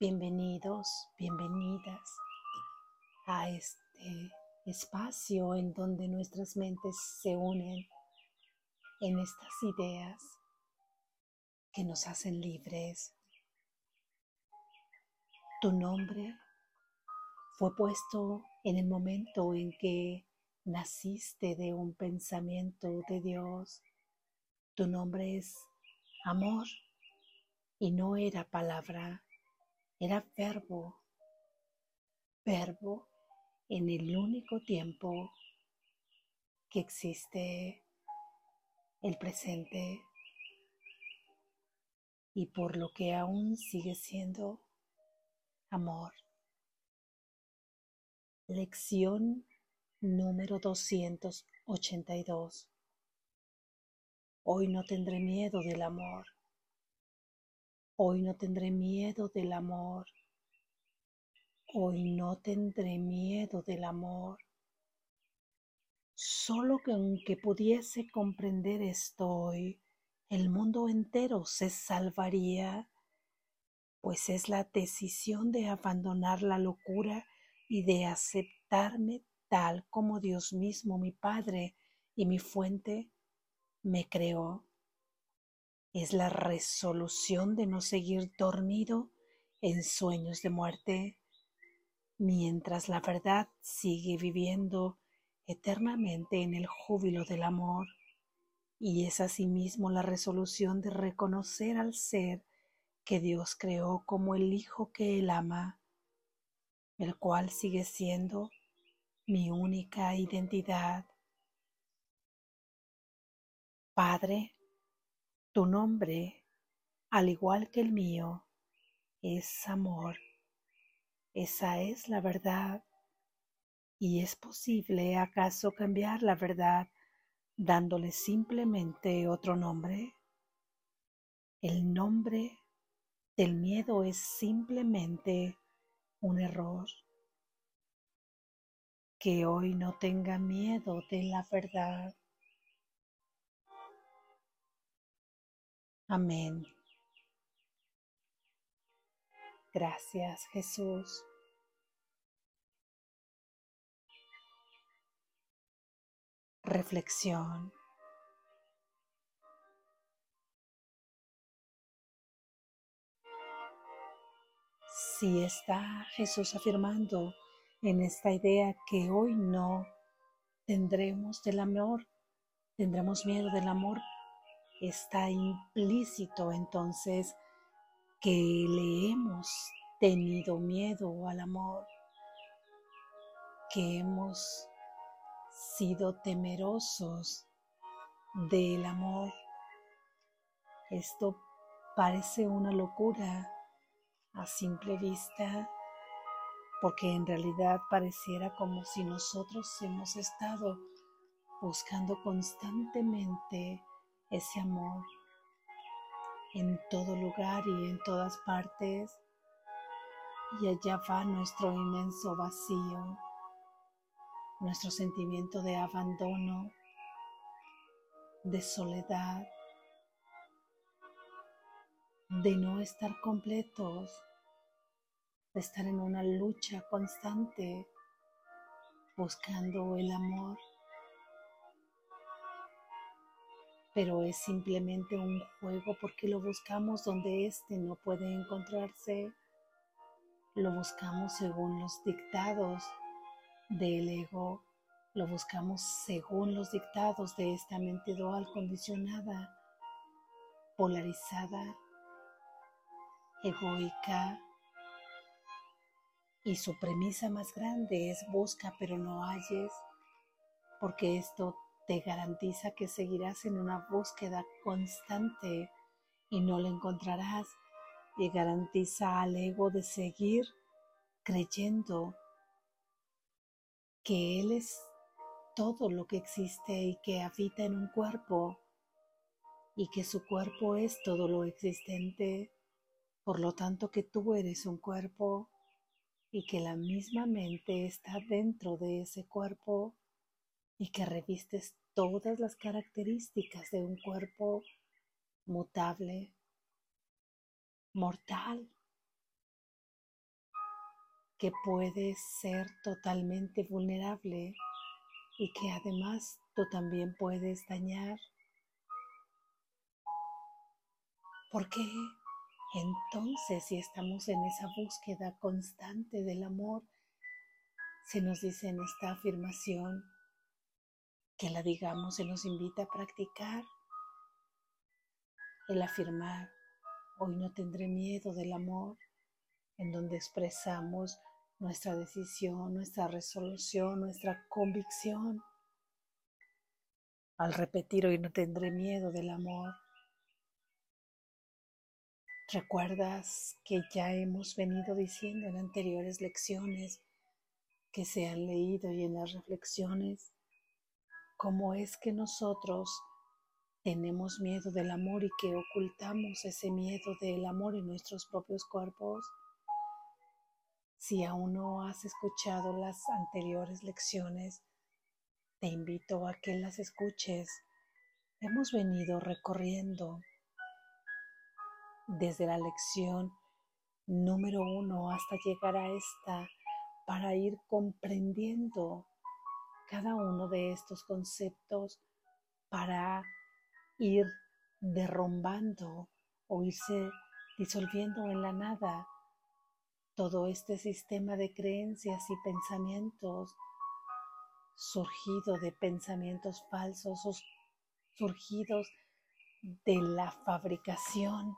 Bienvenidos, bienvenidas a este espacio en donde nuestras mentes se unen en estas ideas que nos hacen libres. Tu nombre fue puesto en el momento en que naciste de un pensamiento de Dios. Tu nombre es amor y no era palabra era verbo, verbo en el único tiempo que existe el presente y por lo que aún sigue siendo amor. Lección número 282. Hoy no tendré miedo del amor. Hoy no tendré miedo del amor. Hoy no tendré miedo del amor. Solo que aunque pudiese comprender esto hoy, el mundo entero se salvaría, pues es la decisión de abandonar la locura y de aceptarme tal como Dios mismo, mi Padre y mi fuente, me creó es la resolución de no seguir dormido en sueños de muerte, mientras la verdad sigue viviendo eternamente en el júbilo del amor, y es asimismo la resolución de reconocer al ser que Dios creó como el Hijo que Él ama, el cual sigue siendo mi única identidad. Padre, tu nombre, al igual que el mío, es amor. Esa es la verdad. ¿Y es posible acaso cambiar la verdad dándole simplemente otro nombre? El nombre del miedo es simplemente un error. Que hoy no tenga miedo de la verdad. Amén. Gracias Jesús. Reflexión. Si está Jesús afirmando en esta idea que hoy no tendremos del amor, tendremos miedo del amor está implícito entonces que le hemos tenido miedo al amor, que hemos sido temerosos del amor. Esto parece una locura a simple vista, porque en realidad pareciera como si nosotros hemos estado buscando constantemente ese amor en todo lugar y en todas partes. Y allá va nuestro inmenso vacío, nuestro sentimiento de abandono, de soledad, de no estar completos, de estar en una lucha constante buscando el amor. Pero es simplemente un juego porque lo buscamos donde éste no puede encontrarse. Lo buscamos según los dictados del ego, lo buscamos según los dictados de esta mente dual condicionada, polarizada, egoica. Y su premisa más grande es busca pero no halles, porque esto te garantiza que seguirás en una búsqueda constante y no la encontrarás. Y garantiza al ego de seguir creyendo que Él es todo lo que existe y que habita en un cuerpo y que su cuerpo es todo lo existente, por lo tanto que tú eres un cuerpo y que la misma mente está dentro de ese cuerpo y que revistes todas las características de un cuerpo mutable, mortal, que puedes ser totalmente vulnerable y que además tú también puedes dañar. Porque entonces si estamos en esa búsqueda constante del amor, se nos dice en esta afirmación que la digamos, se nos invita a practicar el afirmar, hoy no tendré miedo del amor, en donde expresamos nuestra decisión, nuestra resolución, nuestra convicción. Al repetir hoy no tendré miedo del amor, recuerdas que ya hemos venido diciendo en anteriores lecciones que se han leído y en las reflexiones cómo es que nosotros tenemos miedo del amor y que ocultamos ese miedo del amor en nuestros propios cuerpos. Si aún no has escuchado las anteriores lecciones, te invito a que las escuches. Hemos venido recorriendo desde la lección número uno hasta llegar a esta para ir comprendiendo cada uno de estos conceptos para ir derrumbando o irse disolviendo en la nada. Todo este sistema de creencias y pensamientos surgido de pensamientos falsos surgidos de la fabricación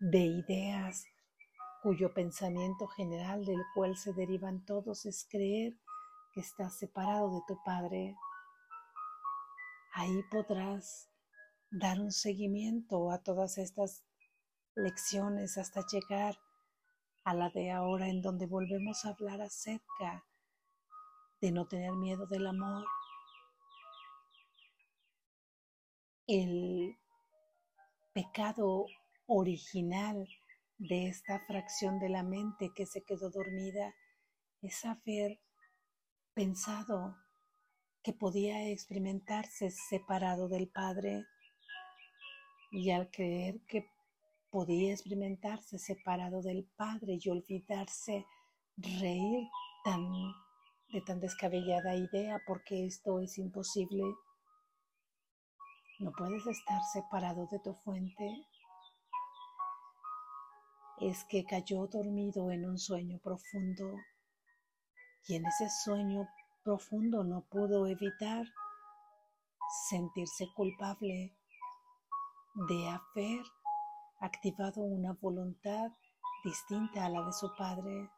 de ideas cuyo pensamiento general del cual se derivan todos es creer que estás separado de tu Padre. Ahí podrás dar un seguimiento a todas estas lecciones hasta llegar a la de ahora en donde volvemos a hablar acerca de no tener miedo del amor. El pecado original de esta fracción de la mente que se quedó dormida es haber pensado que podía experimentarse separado del Padre y al creer que podía experimentarse separado del Padre y olvidarse reír de tan descabellada idea porque esto es imposible. No puedes estar separado de tu fuente. Es que cayó dormido en un sueño profundo y en ese sueño profundo no pudo evitar sentirse culpable de haber activado una voluntad distinta a la de su padre,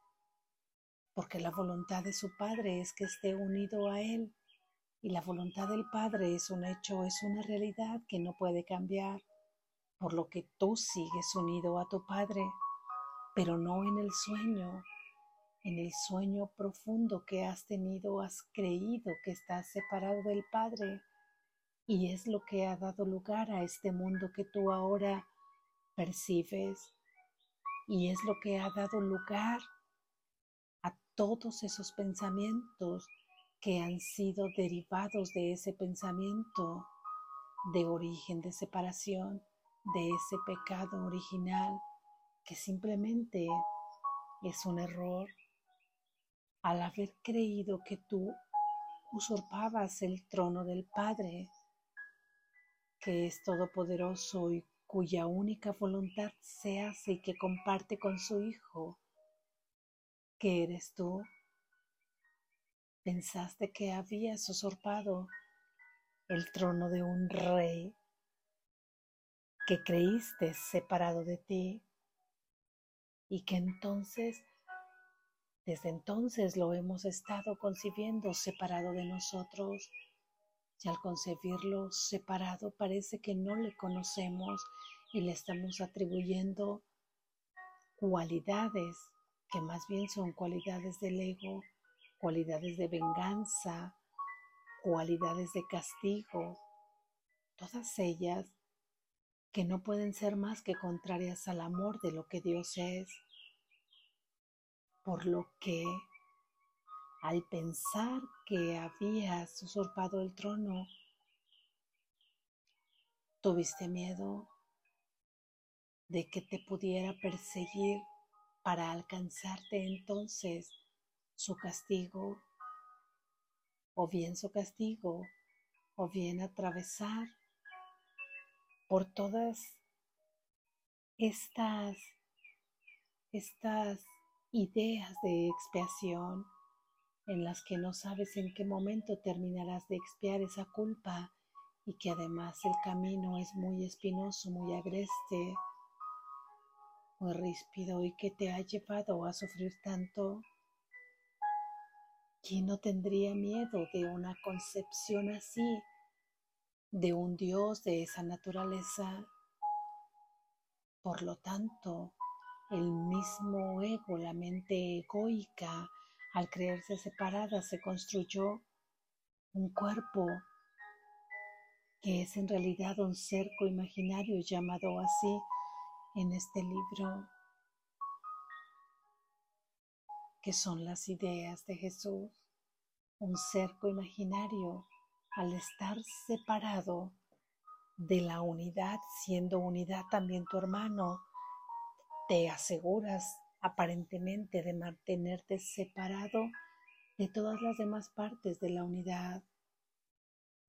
porque la voluntad de su padre es que esté unido a él y la voluntad del padre es un hecho, es una realidad que no puede cambiar, por lo que tú sigues unido a tu padre, pero no en el sueño. En el sueño profundo que has tenido has creído que estás separado del Padre. Y es lo que ha dado lugar a este mundo que tú ahora percibes. Y es lo que ha dado lugar a todos esos pensamientos que han sido derivados de ese pensamiento de origen de separación, de ese pecado original que simplemente es un error al haber creído que tú usurpabas el trono del Padre que es todopoderoso y cuya única voluntad se hace y que comparte con su Hijo, que eres tú. Pensaste que habías usurpado el trono de un rey que creíste separado de ti y que entonces, desde entonces lo hemos estado concibiendo separado de nosotros y al concebirlo separado parece que no le conocemos y le estamos atribuyendo cualidades que más bien son cualidades del ego, cualidades de venganza, cualidades de castigo, todas ellas que no pueden ser más que contrarias al amor de lo que Dios es. Por lo que al pensar que habías usurpado el trono, tuviste miedo de que te pudiera perseguir para alcanzarte entonces su castigo, o bien su castigo, o bien atravesar por todas estas, estas ideas de expiación en las que no sabes en qué momento terminarás de expiar esa culpa y que además el camino es muy espinoso, muy agreste, muy ríspido y que te ha llevado a sufrir tanto. ¿Quién no tendría miedo de una concepción así, de un Dios de esa naturaleza? Por lo tanto, el mismo ego, la mente egoica, al creerse separada, se construyó un cuerpo que es en realidad un cerco imaginario llamado así en este libro, que son las ideas de Jesús, un cerco imaginario al estar separado de la unidad, siendo unidad también tu hermano, te aseguras aparentemente de mantenerte separado de todas las demás partes de la unidad.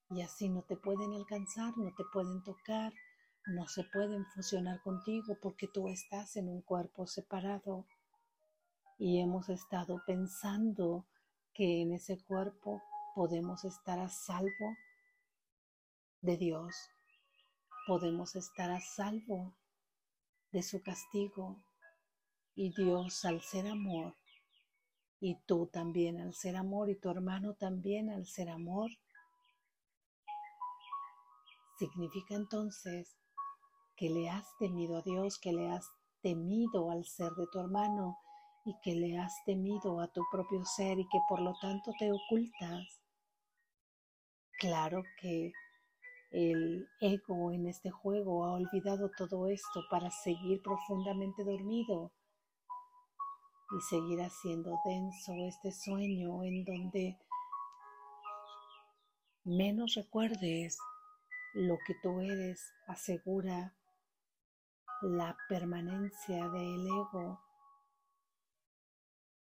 Y así no te pueden alcanzar, no te pueden tocar, no se pueden fusionar contigo porque tú estás en un cuerpo separado. Y hemos estado pensando que en ese cuerpo podemos estar a salvo de Dios, podemos estar a salvo de su castigo. Y Dios al ser amor, y tú también al ser amor, y tu hermano también al ser amor, significa entonces que le has temido a Dios, que le has temido al ser de tu hermano y que le has temido a tu propio ser y que por lo tanto te ocultas. Claro que el ego en este juego ha olvidado todo esto para seguir profundamente dormido y seguir haciendo denso este sueño en donde menos recuerdes lo que tú eres asegura la permanencia del ego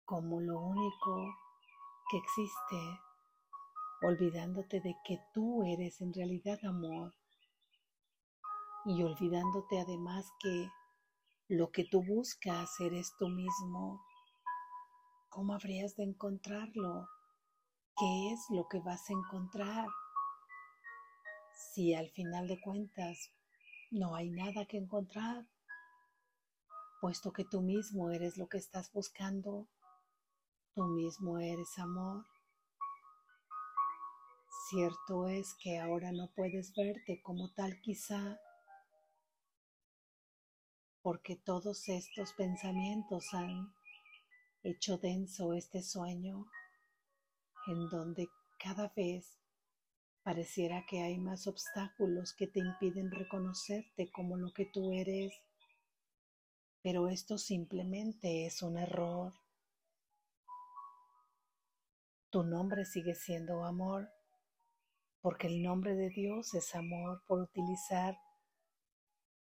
como lo único que existe olvidándote de que tú eres en realidad amor y olvidándote además que lo que tú buscas eres tú mismo. ¿Cómo habrías de encontrarlo? ¿Qué es lo que vas a encontrar? Si al final de cuentas no hay nada que encontrar, puesto que tú mismo eres lo que estás buscando, tú mismo eres amor. Cierto es que ahora no puedes verte como tal quizá, porque todos estos pensamientos han hecho denso este sueño en donde cada vez pareciera que hay más obstáculos que te impiden reconocerte como lo que tú eres, pero esto simplemente es un error. Tu nombre sigue siendo amor porque el nombre de Dios es amor por utilizar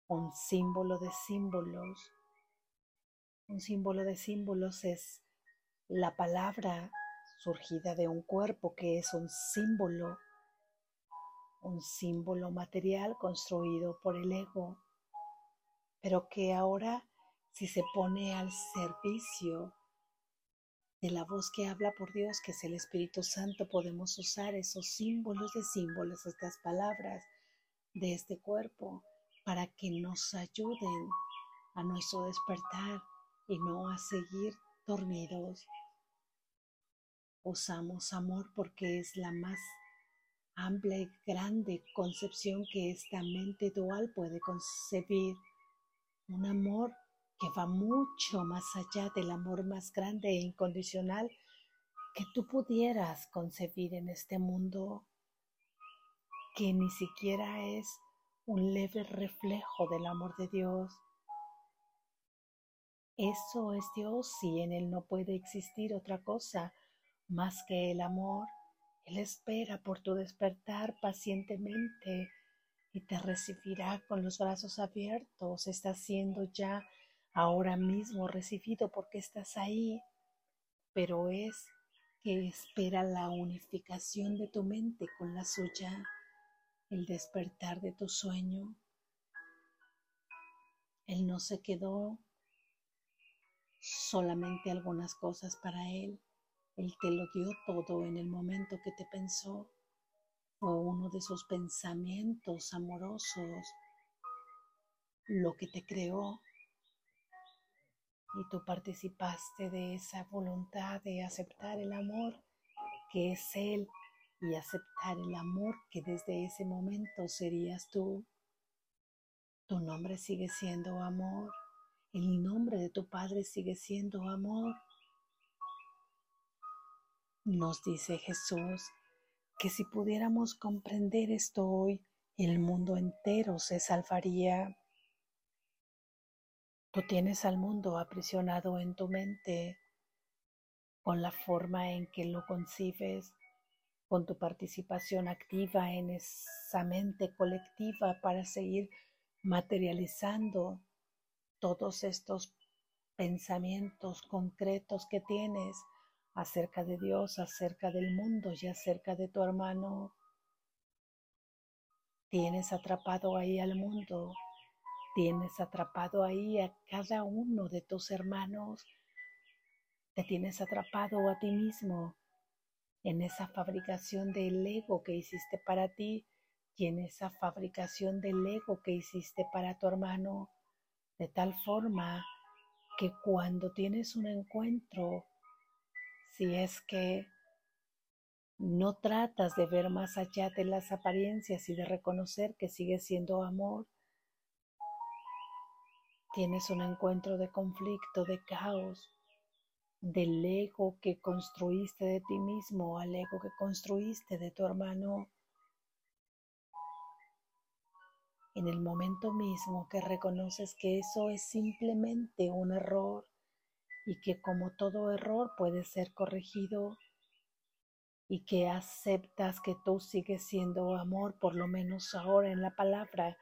un símbolo de símbolos. Un símbolo de símbolos es la palabra surgida de un cuerpo que es un símbolo, un símbolo material construido por el ego, pero que ahora si se pone al servicio de la voz que habla por Dios, que es el Espíritu Santo, podemos usar esos símbolos de símbolos, estas palabras de este cuerpo, para que nos ayuden a nuestro despertar y no a seguir dormidos. Usamos amor porque es la más amplia y grande concepción que esta mente dual puede concebir. Un amor que va mucho más allá del amor más grande e incondicional que tú pudieras concebir en este mundo, que ni siquiera es un leve reflejo del amor de Dios. Eso es Dios y en Él no puede existir otra cosa más que el amor. Él espera por tu despertar pacientemente y te recibirá con los brazos abiertos. Está haciendo ya ahora mismo recibido porque estás ahí, pero es que espera la unificación de tu mente con la suya, el despertar de tu sueño. Él no se quedó solamente algunas cosas para Él. Él te lo dio todo en el momento que te pensó. Fue uno de sus pensamientos amorosos lo que te creó. Y tú participaste de esa voluntad de aceptar el amor que es Él y aceptar el amor que desde ese momento serías tú. Tu nombre sigue siendo amor. El nombre de tu Padre sigue siendo amor. Nos dice Jesús que si pudiéramos comprender esto hoy, el mundo entero se salvaría. Tú tienes al mundo aprisionado en tu mente con la forma en que lo concibes, con tu participación activa en esa mente colectiva para seguir materializando todos estos pensamientos concretos que tienes acerca de Dios, acerca del mundo y acerca de tu hermano. Tienes atrapado ahí al mundo, tienes atrapado ahí a cada uno de tus hermanos, te tienes atrapado a ti mismo en esa fabricación del ego que hiciste para ti y en esa fabricación del ego que hiciste para tu hermano de tal forma que cuando tienes un encuentro, si es que no tratas de ver más allá de las apariencias y de reconocer que sigue siendo amor, tienes un encuentro de conflicto, de caos, del ego que construiste de ti mismo al ego que construiste de tu hermano. En el momento mismo que reconoces que eso es simplemente un error y que como todo error puede ser corregido y que aceptas que tú sigues siendo amor, por lo menos ahora en la palabra,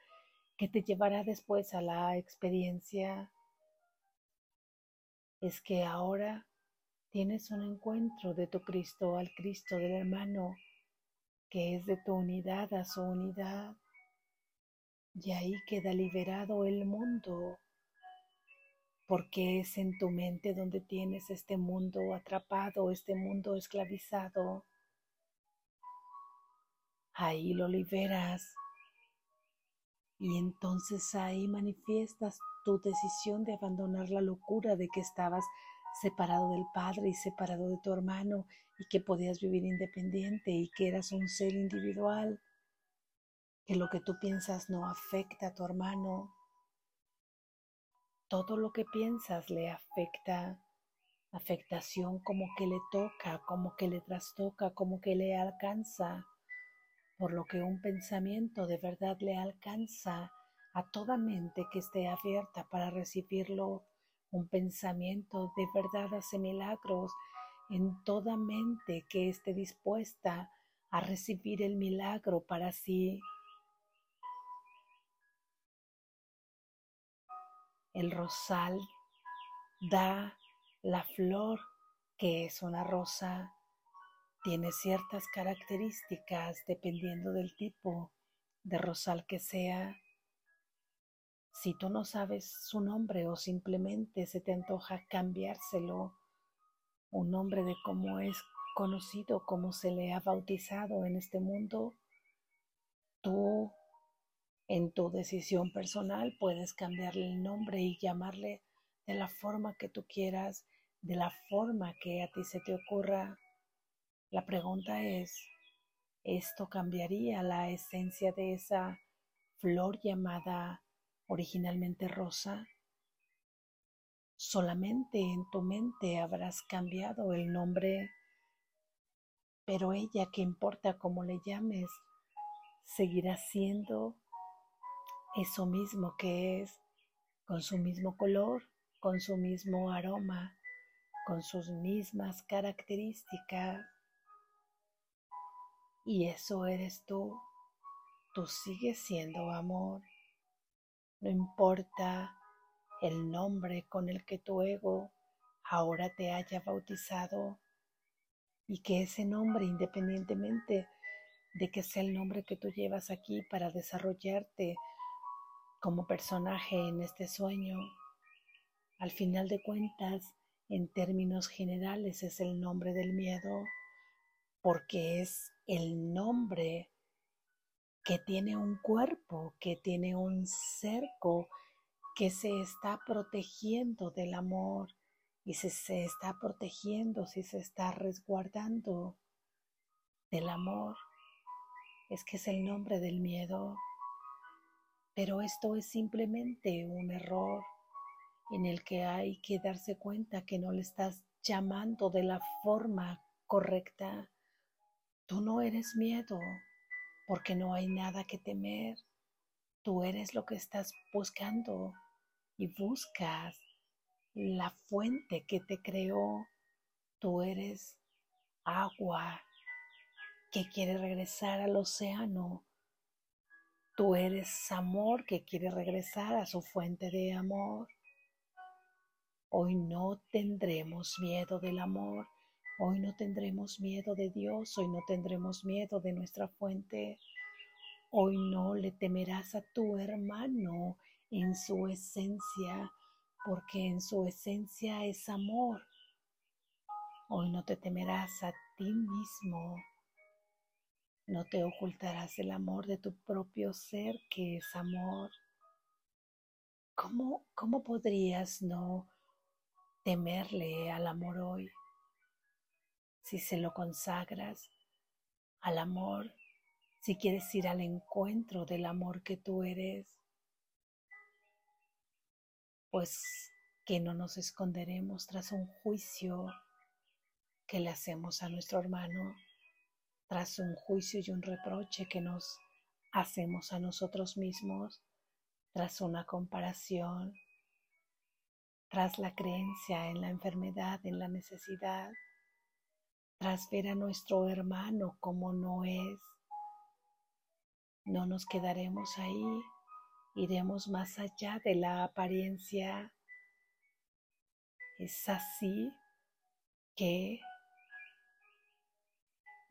que te llevará después a la experiencia, es que ahora tienes un encuentro de tu Cristo al Cristo del hermano, que es de tu unidad a su unidad y ahí queda liberado el mundo, porque es en tu mente donde tienes este mundo atrapado, este mundo esclavizado. Ahí lo liberas y entonces ahí manifiestas tu decisión de abandonar la locura de que estabas separado del Padre y separado de tu hermano y que podías vivir independiente y que eras un ser individual que lo que tú piensas no afecta a tu hermano. Todo lo que piensas le afecta. Afectación como que le toca, como que le trastoca, como que le alcanza. Por lo que un pensamiento de verdad le alcanza a toda mente que esté abierta para recibirlo. Un pensamiento de verdad hace milagros en toda mente que esté dispuesta a recibir el milagro para sí. El rosal da la flor que es una rosa. Tiene ciertas características dependiendo del tipo de rosal que sea. Si tú no sabes su nombre o simplemente se te antoja cambiárselo, un nombre de cómo es conocido, cómo se le ha bautizado en este mundo, tú en tu decisión personal puedes cambiarle el nombre y llamarle de la forma que tú quieras, de la forma que a ti se te ocurra. La pregunta es, ¿esto cambiaría la esencia de esa flor llamada originalmente rosa? Solamente en tu mente habrás cambiado el nombre, pero ella, que importa cómo le llames, seguirá siendo eso mismo que es, con su mismo color, con su mismo aroma, con sus mismas características. Y eso eres tú. Tú sigues siendo amor. No importa el nombre con el que tu ego ahora te haya bautizado y que ese nombre, independientemente de que sea el nombre que tú llevas aquí para desarrollarte como personaje en este sueño, al final de cuentas, en términos generales, es el nombre del miedo, porque es el nombre que tiene un cuerpo, que tiene un cerco, que se está protegiendo del amor y si se está protegiendo, si se está resguardando del amor es que es el nombre del miedo. Pero esto es simplemente un error en el que hay que darse cuenta que no le estás llamando de la forma correcta. Tú no eres miedo, porque no hay nada que temer. Tú eres lo que estás buscando y buscas la fuente que te creó. Tú eres agua que quiere regresar al océano. Tú eres amor que quiere regresar a su fuente de amor. Hoy no tendremos miedo del amor. Hoy no tendremos miedo de Dios. Hoy no tendremos miedo de nuestra fuente. Hoy no le temerás a tu hermano en su esencia, porque en su esencia es amor. Hoy no te temerás a ti mismo no te ocultarás el amor de tu propio ser que es amor. ¿Cómo, cómo podrías no temerle al amor hoy? Si se lo consagras al amor, si quieres ir al encuentro del amor que tú eres, pues que no nos esconderemos tras un juicio que le hacemos a nuestro hermano tras un juicio y un reproche que nos hacemos a nosotros mismos, tras una comparación, tras la creencia en la enfermedad, en la necesidad, tras ver a nuestro hermano como no es, no nos quedaremos ahí, iremos más allá de la apariencia. Es así que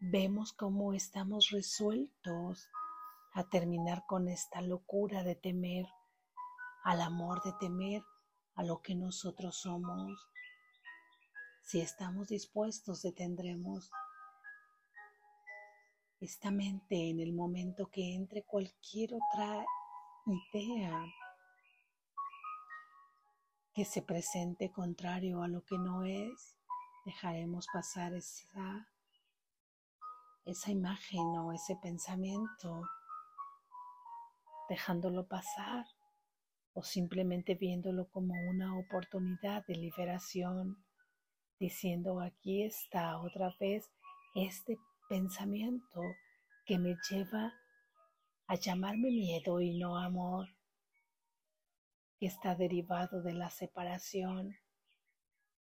vemos cómo estamos resueltos a terminar con esta locura de temer al amor, de temer a lo que nosotros somos. Si estamos dispuestos, detendremos esta mente en el momento que entre cualquier otra idea que se presente contrario a lo que no es, dejaremos pasar esa esa imagen o ese pensamiento, dejándolo pasar o simplemente viéndolo como una oportunidad de liberación, diciendo aquí está otra vez este pensamiento que me lleva a llamarme miedo y no amor, que está derivado de la separación.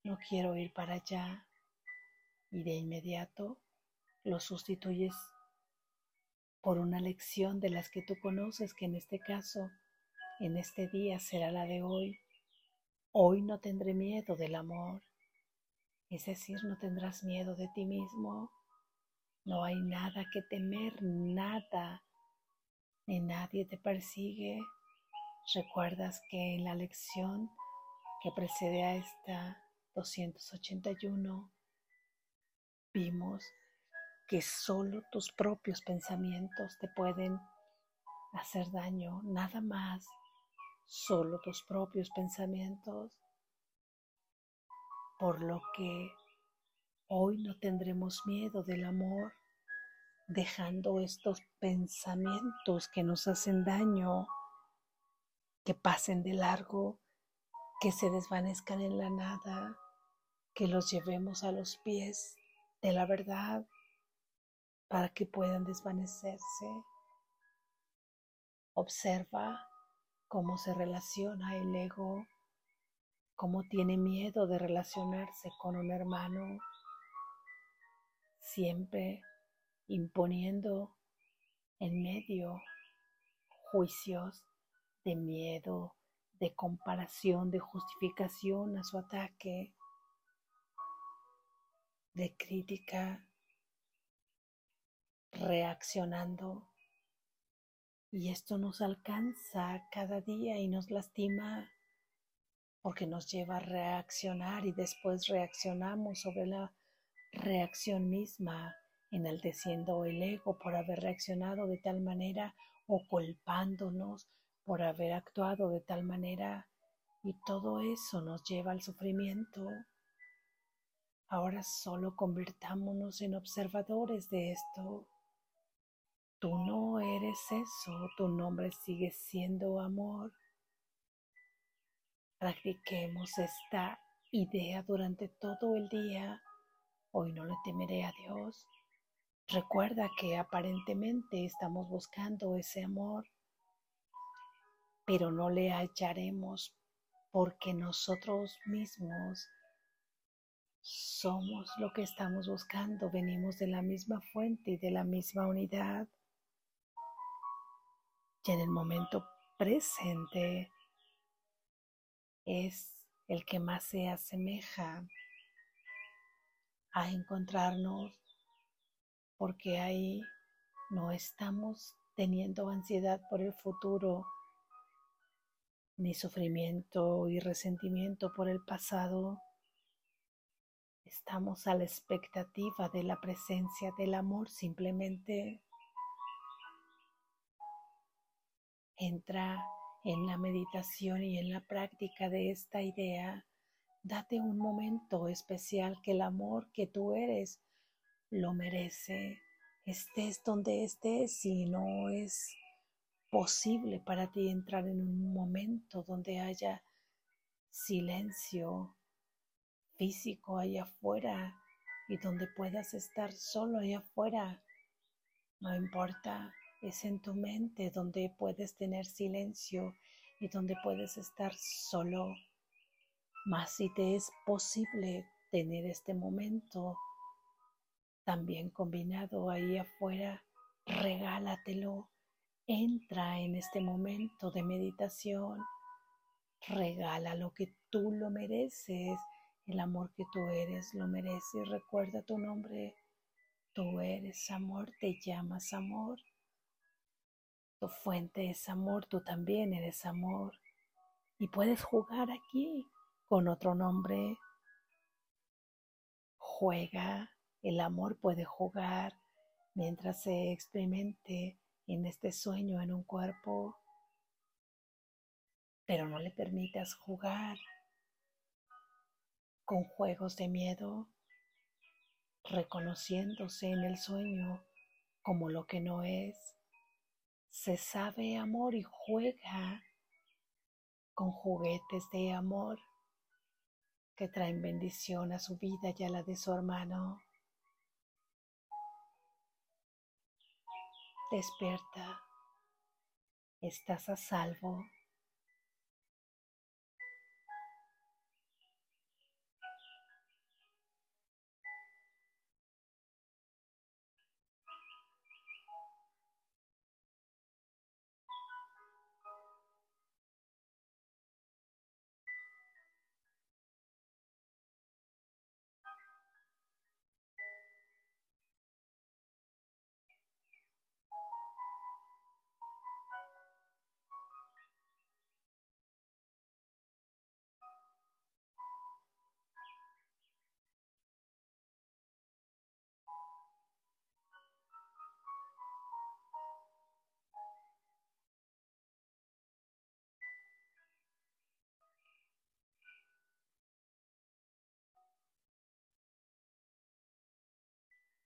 No quiero ir para allá y de inmediato lo sustituyes por una lección de las que tú conoces, que en este caso, en este día será la de hoy. Hoy no tendré miedo del amor, es decir, no tendrás miedo de ti mismo. No hay nada que temer, nada, ni nadie te persigue. Recuerdas que en la lección que precede a esta 281 vimos que solo tus propios pensamientos te pueden hacer daño, nada más, solo tus propios pensamientos. Por lo que hoy no tendremos miedo del amor, dejando estos pensamientos que nos hacen daño, que pasen de largo, que se desvanezcan en la nada, que los llevemos a los pies de la verdad para que puedan desvanecerse. Observa cómo se relaciona el ego, cómo tiene miedo de relacionarse con un hermano, siempre imponiendo en medio juicios de miedo, de comparación, de justificación a su ataque, de crítica, reaccionando. Y esto nos alcanza cada día y nos lastima porque nos lleva a reaccionar y después reaccionamos sobre la reacción misma, enalteciendo el ego por haber reaccionado de tal manera o culpándonos por haber actuado de tal manera y todo eso nos lleva al sufrimiento. Ahora solo convirtámonos en observadores de esto. Tú no eres eso, tu nombre sigue siendo amor. Practiquemos esta idea durante todo el día. Hoy no le temeré a Dios. Recuerda que aparentemente estamos buscando ese amor, pero no le hallaremos porque nosotros mismos somos lo que estamos buscando, venimos de la misma fuente y de la misma unidad. Y en el momento presente es el que más se asemeja a encontrarnos porque ahí no estamos teniendo ansiedad por el futuro, ni sufrimiento y resentimiento por el pasado Estamos a la expectativa de la presencia del amor. Simplemente entra en la meditación y en la práctica de esta idea. Date un momento especial que el amor que tú eres lo merece. Estés donde estés y no es posible para ti entrar en un momento donde haya silencio, físico allá afuera y donde puedas estar solo allá afuera. No importa, es en tu mente donde puedes tener silencio y donde puedes estar solo. Más si te es posible tener este momento también combinado ahí afuera, regálatelo. Entra en este momento de meditación. Regala lo que tú lo mereces el amor que tú eres lo mereces. Recuerda tu nombre. Tú eres amor, te llamas amor. Tu fuente es amor, tú también eres amor. Y puedes jugar aquí con otro nombre. Juega, el amor puede jugar mientras se experimente en este sueño en un cuerpo. Pero no le permitas jugar con juegos de miedo, reconociéndose en el sueño como lo que no es. Se sabe amor y juega con juguetes de amor que traen bendición a su vida y a la de su hermano. Despierta, estás a salvo.